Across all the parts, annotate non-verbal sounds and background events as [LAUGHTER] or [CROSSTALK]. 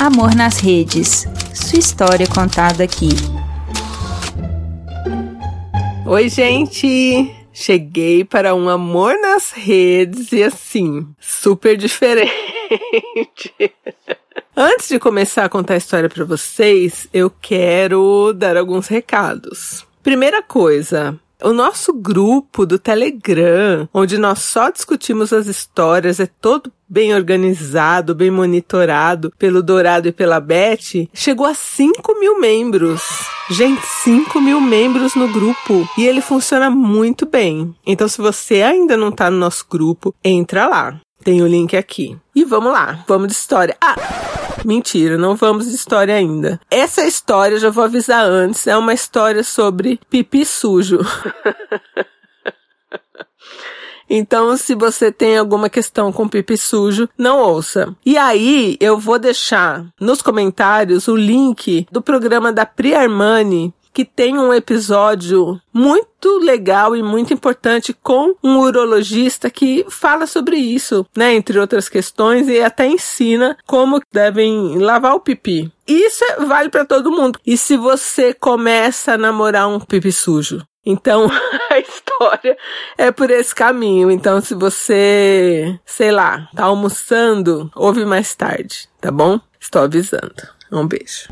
Amor nas Redes. Sua história contada aqui. Oi, gente! Cheguei para um amor nas redes e assim, super diferente. [LAUGHS] Antes de começar a contar a história para vocês, eu quero dar alguns recados. Primeira coisa, o nosso grupo do Telegram, onde nós só discutimos as histórias, é todo bem organizado, bem monitorado pelo Dourado e pela Beth, chegou a 5 mil membros. Gente, 5 mil membros no grupo. E ele funciona muito bem. Então, se você ainda não tá no nosso grupo, entra lá. Tem o link aqui. E vamos lá, vamos de história. Ah! Mentira, não vamos de história ainda. Essa história, já vou avisar antes, é uma história sobre pipi sujo. [LAUGHS] Então, se você tem alguma questão com pipi sujo, não ouça. E aí, eu vou deixar nos comentários o link do programa da Pri Armani que tem um episódio muito legal e muito importante com um urologista que fala sobre isso, né, entre outras questões e até ensina como devem lavar o pipi. Isso é, vale para todo mundo. E se você começa a namorar um pipi sujo, então, [LAUGHS] a história é por esse caminho. Então, se você, sei lá, tá almoçando, ouve mais tarde, tá bom? Estou avisando. Um beijo.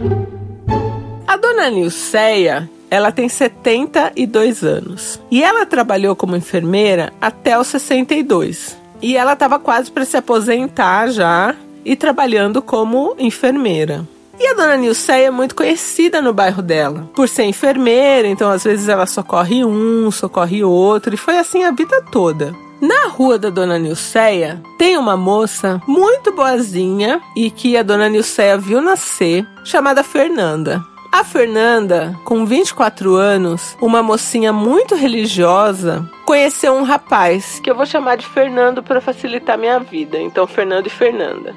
Dona Nilceia, ela tem 72 anos. E ela trabalhou como enfermeira até os 62. E ela estava quase para se aposentar já e trabalhando como enfermeira. E a dona Nilceia é muito conhecida no bairro dela, por ser enfermeira, então às vezes ela socorre um, socorre outro, e foi assim a vida toda. Na rua da Dona Nilceia tem uma moça muito boazinha e que a Dona Nilceia viu nascer, chamada Fernanda. A Fernanda, com 24 anos, uma mocinha muito religiosa, conheceu um rapaz que eu vou chamar de Fernando para facilitar minha vida. Então, Fernando e Fernanda.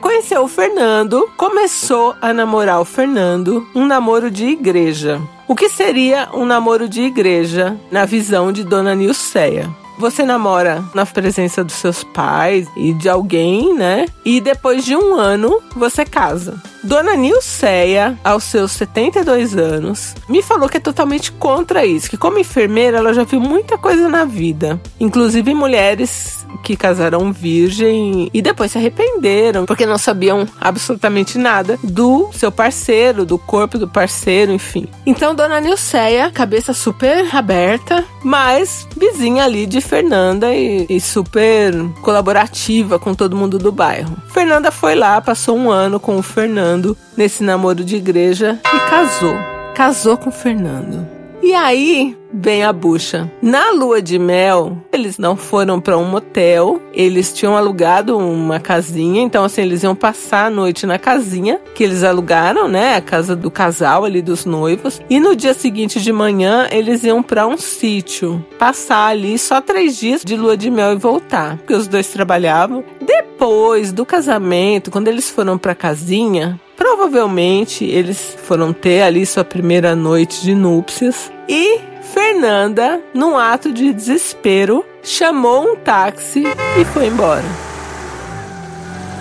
Conheceu o Fernando, começou a namorar o Fernando, um namoro de igreja. O que seria um namoro de igreja na visão de Dona Nilceia? Você namora na presença dos seus pais e de alguém, né? E depois de um ano você casa. Dona Nilceia, aos seus 72 anos, me falou que é totalmente contra isso, que como enfermeira ela já viu muita coisa na vida, inclusive mulheres que casaram virgem e depois se arrependeram porque não sabiam absolutamente nada do seu parceiro, do corpo do parceiro, enfim. Então Dona Nilceia, cabeça super aberta, mas vizinha ali de Fernanda e, e super colaborativa com todo mundo do bairro. Fernanda foi lá, passou um ano com o Fernando nesse namoro de igreja e casou. Casou com Fernando. E aí, bem a bucha. Na lua de mel, eles não foram para um motel, eles tinham alugado uma casinha, então assim, eles iam passar a noite na casinha que eles alugaram, né, a casa do casal ali dos noivos, e no dia seguinte de manhã eles iam para um sítio, passar ali só três dias de lua de mel e voltar, porque os dois trabalhavam. Depois do casamento, quando eles foram para casinha, provavelmente eles foram ter ali sua primeira noite de núpcias e Fernanda, num ato de desespero, chamou um táxi e foi embora.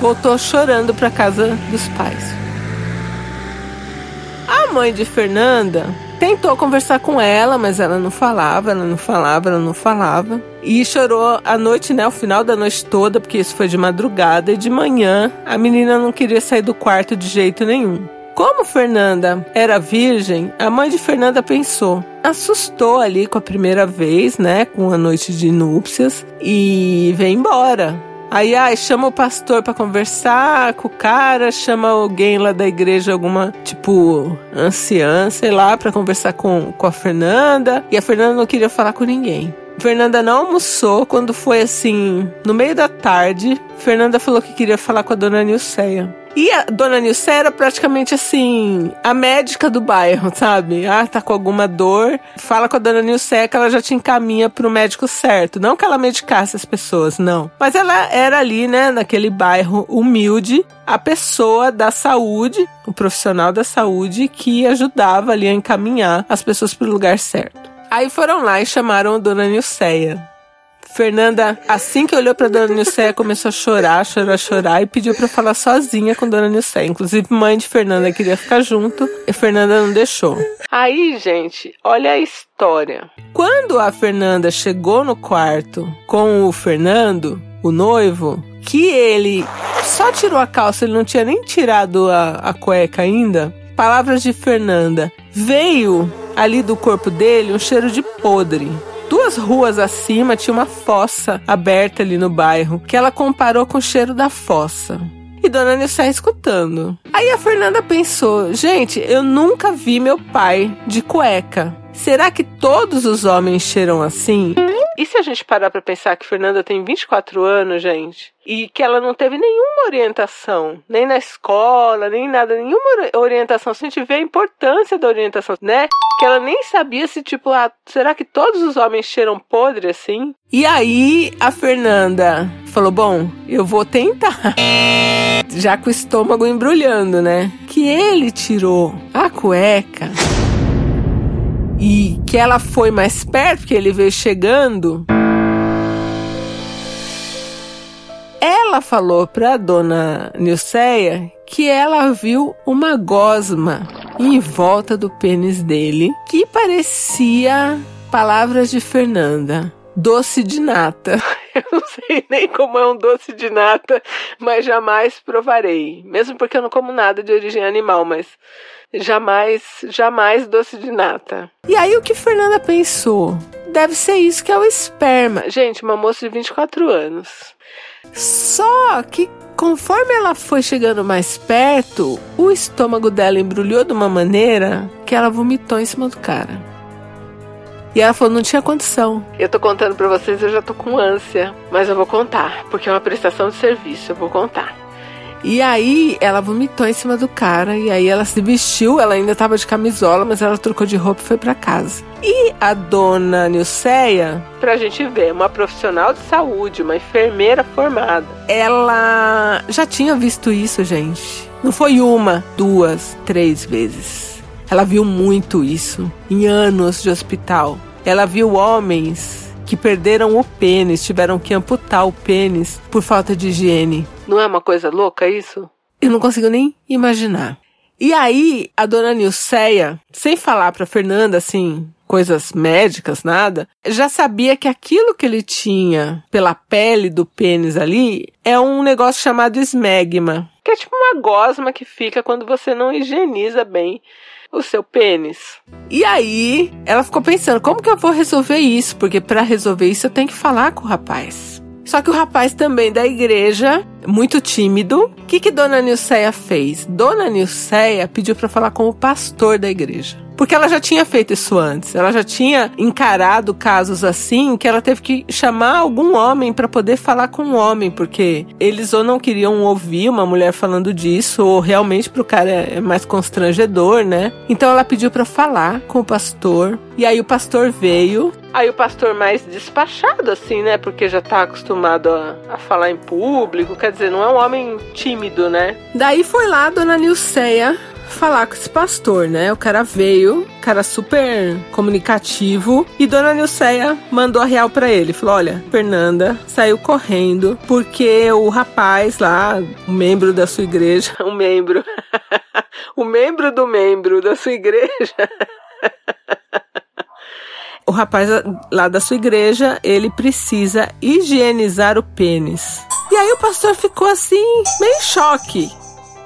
Voltou chorando para casa dos pais. A mãe de Fernanda tentou conversar com ela, mas ela não falava, ela não falava, ela não falava. E chorou a noite, né? O final da noite toda, porque isso foi de madrugada. E de manhã, a menina não queria sair do quarto de jeito nenhum. Como Fernanda era virgem, a mãe de Fernanda pensou, assustou ali com a primeira vez, né, com a noite de núpcias e veio embora. Aí, ai, chama o pastor para conversar com o cara, chama alguém lá da igreja, alguma, tipo, anciã, sei lá, para conversar com, com a Fernanda. E a Fernanda não queria falar com ninguém. Fernanda não almoçou quando foi assim, no meio da tarde. Fernanda falou que queria falar com a dona Nilceia. E a dona Nilce era praticamente assim, a médica do bairro, sabe? Ah, tá com alguma dor. Fala com a dona Nilce que ela já te encaminha pro médico certo. Não que ela medicasse as pessoas, não. Mas ela era ali, né, naquele bairro humilde, a pessoa da saúde, o profissional da saúde que ajudava ali a encaminhar as pessoas pro lugar certo. Aí foram lá e chamaram a dona Nilceia. Fernanda, assim que olhou pra Dona Nilceia, começou a chorar, chorar, chorar e pediu pra falar sozinha com Dona Nilceia. Inclusive, mãe de Fernanda queria ficar junto e Fernanda não deixou. Aí, gente, olha a história. Quando a Fernanda chegou no quarto com o Fernando, o noivo, que ele só tirou a calça, ele não tinha nem tirado a, a cueca ainda. Palavras de Fernanda. Veio ali do corpo dele um cheiro de podre. Duas ruas acima tinha uma fossa aberta ali no bairro, que ela comparou com o cheiro da fossa. E Dona Nilce escutando. Aí a Fernanda pensou: gente, eu nunca vi meu pai de cueca. Será que todos os homens cheiram assim? E se a gente parar para pensar que Fernanda tem 24 anos, gente, e que ela não teve nenhuma orientação, nem na escola, nem nada, nenhuma orientação. Se a gente vê a importância da orientação, né? Que ela nem sabia se, tipo, ah, será que todos os homens cheiram podre assim? E aí a Fernanda falou: bom, eu vou tentar. Já com o estômago embrulhando, né? Que ele tirou a cueca e que ela foi mais perto, que ele veio chegando. Ela falou para dona Nilceia que ela viu uma gosma em volta do pênis dele que parecia palavras de Fernanda. Doce de nata. Eu [LAUGHS] não sei nem como é um doce de nata, mas jamais provarei. Mesmo porque eu não como nada de origem animal, mas jamais, jamais doce de nata. E aí o que Fernanda pensou? Deve ser isso que é o esperma. Gente, uma moça de 24 anos. Só que conforme ela foi chegando mais perto, o estômago dela embrulhou de uma maneira que ela vomitou em cima do cara. E ela falou, não tinha condição. Eu tô contando pra vocês, eu já tô com ânsia. Mas eu vou contar, porque é uma prestação de serviço, eu vou contar. E aí ela vomitou em cima do cara e aí ela se vestiu, ela ainda estava de camisola, mas ela trocou de roupa e foi para casa. E a dona Nilceia, pra gente ver, uma profissional de saúde, uma enfermeira formada, ela já tinha visto isso, gente. Não foi uma, duas, três vezes. Ela viu muito isso em anos de hospital. Ela viu homens que perderam o pênis, tiveram que amputar o pênis por falta de higiene. Não é uma coisa louca isso? Eu não consigo nem imaginar. E aí, a dona Nilceia, sem falar pra Fernanda assim, coisas médicas, nada, já sabia que aquilo que ele tinha pela pele do pênis ali é um negócio chamado esmegma, que é tipo uma gosma que fica quando você não higieniza bem o seu pênis. E aí, ela ficou pensando, como que eu vou resolver isso? Porque para resolver isso eu tenho que falar com o rapaz. Só que o rapaz também da igreja, muito tímido, o que que Dona Nilceia fez? Dona Nilceia pediu para falar com o pastor da igreja. Porque ela já tinha feito isso antes. Ela já tinha encarado casos assim que ela teve que chamar algum homem para poder falar com um homem, porque eles ou não queriam ouvir uma mulher falando disso, ou realmente pro cara é mais constrangedor, né? Então ela pediu para falar com o pastor. E aí o pastor veio. Aí o pastor mais despachado, assim, né? Porque já tá acostumado a, a falar em público. Quer dizer, não é um homem tímido, né? Daí foi lá a dona Nilceia falar com esse pastor, né? O cara veio, cara super comunicativo, e Dona Nilceia mandou a real para ele. Falou: Olha, Fernanda saiu correndo porque o rapaz lá, o membro da sua igreja, [LAUGHS] um membro, o [LAUGHS] membro do membro da sua igreja. [LAUGHS] o rapaz lá da sua igreja, ele precisa higienizar o pênis. E aí o pastor ficou assim, meio em choque.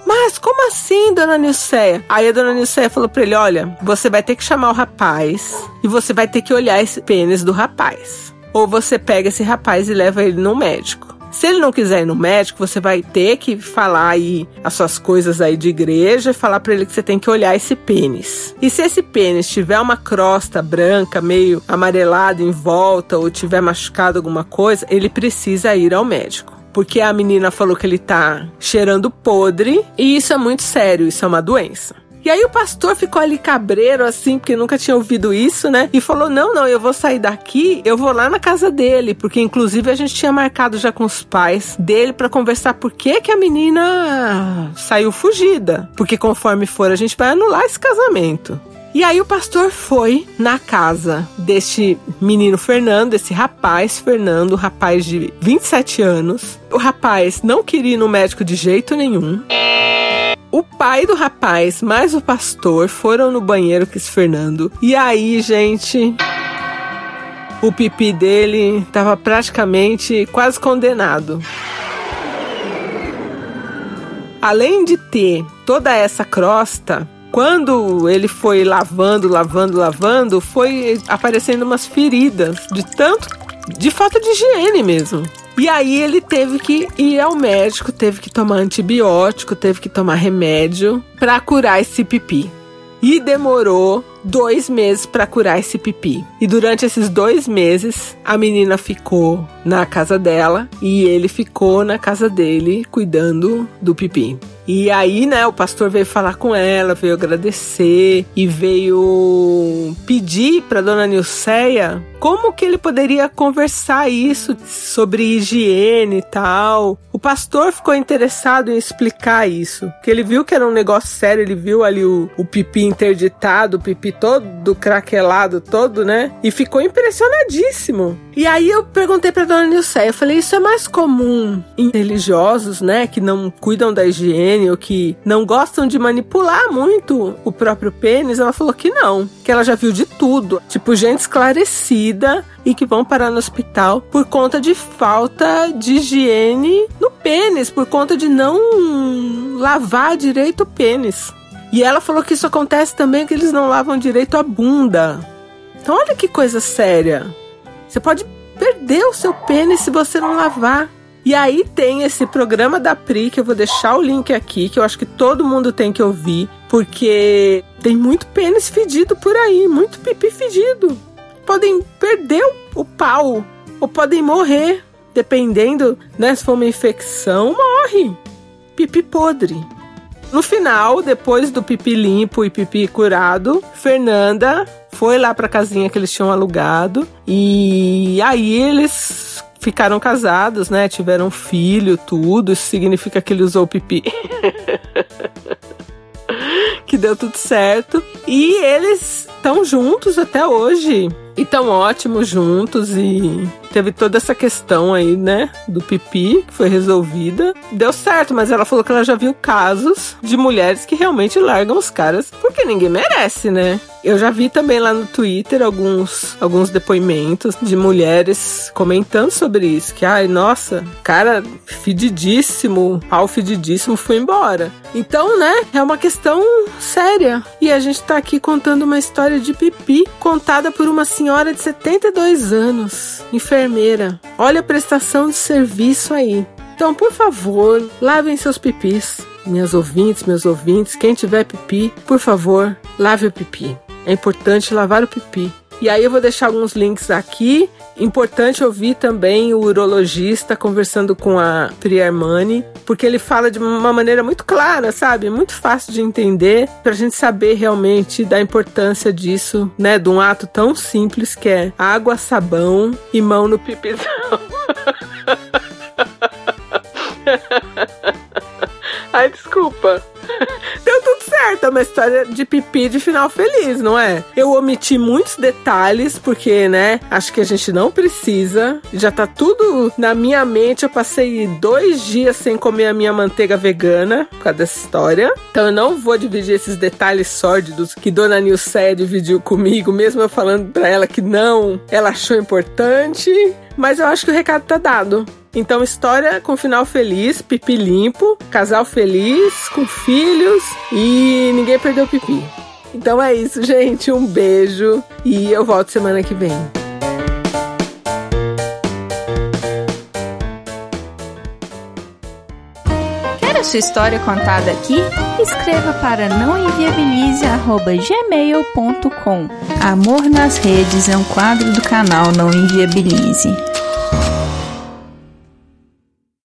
Mas como assim, dona Nilceia? Aí a dona Nilceia falou pra ele: olha, você vai ter que chamar o rapaz e você vai ter que olhar esse pênis do rapaz. Ou você pega esse rapaz e leva ele no médico. Se ele não quiser ir no médico, você vai ter que falar aí as suas coisas aí de igreja e falar para ele que você tem que olhar esse pênis. E se esse pênis tiver uma crosta branca, meio amarelada em volta ou tiver machucado alguma coisa, ele precisa ir ao médico porque a menina falou que ele tá cheirando podre e isso é muito sério, isso é uma doença. E aí o pastor ficou ali cabreiro, assim, porque nunca tinha ouvido isso, né? E falou: não, não, eu vou sair daqui, eu vou lá na casa dele, porque inclusive a gente tinha marcado já com os pais dele para conversar por que, que a menina saiu fugida. Porque conforme for, a gente vai anular esse casamento. E aí o pastor foi na casa deste menino Fernando, esse rapaz Fernando, rapaz de 27 anos. O rapaz não queria ir no médico de jeito nenhum. O pai do rapaz mais o pastor foram no banheiro com esse Fernando. E aí, gente, o pipi dele estava praticamente quase condenado. Além de ter toda essa crosta, quando ele foi lavando, lavando, lavando, foi aparecendo umas feridas de tanto de falta de higiene mesmo. E aí ele teve que ir ao médico, teve que tomar antibiótico, teve que tomar remédio para curar esse pipi. E demorou dois meses para curar esse pipi. E durante esses dois meses, a menina ficou na casa dela e ele ficou na casa dele cuidando do pipi. E aí, né, o pastor veio falar com ela, veio agradecer e veio pedir para dona Nilceia como que ele poderia conversar isso sobre higiene e tal. Pastor ficou interessado em explicar isso, que ele viu que era um negócio sério, ele viu ali o, o pipi interditado, o pipi todo craquelado, todo, né? E ficou impressionadíssimo. E aí eu perguntei para dona Nilceia, eu falei, isso é mais comum em religiosos, né, que não cuidam da higiene ou que não gostam de manipular muito o próprio pênis? Ela falou que não, que ela já viu de tudo, tipo gente esclarecida e que vão parar no hospital por conta de falta de higiene no pênis, por conta de não lavar direito o pênis. E ela falou que isso acontece também que eles não lavam direito a bunda. Então olha que coisa séria. Você pode perder o seu pênis se você não lavar. E aí tem esse programa da Pri, que eu vou deixar o link aqui, que eu acho que todo mundo tem que ouvir, porque tem muito pênis fedido por aí, muito pipi fedido. Podem perder o pau, ou podem morrer, dependendo, né? Se for uma infecção, morre. Pipi podre. No final, depois do pipi limpo e pipi curado, Fernanda foi lá pra casinha que eles tinham alugado e aí eles ficaram casados, né? Tiveram filho, tudo. Isso significa que ele usou pipi. [LAUGHS] que deu tudo certo. E eles estão juntos até hoje. E tão ótimos juntos e teve toda essa questão aí, né, do pipi, que foi resolvida. Deu certo, mas ela falou que ela já viu casos de mulheres que realmente largam os caras porque ninguém merece, né? Eu já vi também lá no Twitter alguns, alguns depoimentos de mulheres comentando sobre isso. Que, ai, nossa, cara fedidíssimo, pau fedidíssimo foi embora. Então, né, é uma questão séria. E a gente tá aqui contando uma história de pipi contada por uma senhora de 72 anos, enfermeira. Olha a prestação de serviço aí. Então, por favor, lavem seus pipis. Minhas ouvintes, meus ouvintes, quem tiver pipi, por favor, lave o pipi. É importante lavar o pipi. E aí eu vou deixar alguns links aqui. Importante ouvir também o urologista conversando com a Pri Armani, porque ele fala de uma maneira muito clara, sabe? Muito fácil de entender, pra gente saber realmente da importância disso, né? De um ato tão simples que é água, sabão e mão no pipizão. [LAUGHS] Ai, desculpa. Deu tudo certo, é uma história de pipi de final feliz, não é? Eu omiti muitos detalhes, porque, né, acho que a gente não precisa. Já tá tudo na minha mente. Eu passei dois dias sem comer a minha manteiga vegana por causa dessa história. Então eu não vou dividir esses detalhes sórdidos que Dona Nilceia dividiu comigo, mesmo eu falando pra ela que não, ela achou importante. Mas eu acho que o recado tá dado. Então, história com final feliz, pipi limpo, casal feliz, com filhos e ninguém perdeu pipi. Então é isso, gente. Um beijo e eu volto semana que vem. Quer a sua história contada aqui? Escreva para nãoenviabilize.gmail.com Amor nas Redes é um quadro do canal Não Enviabilize.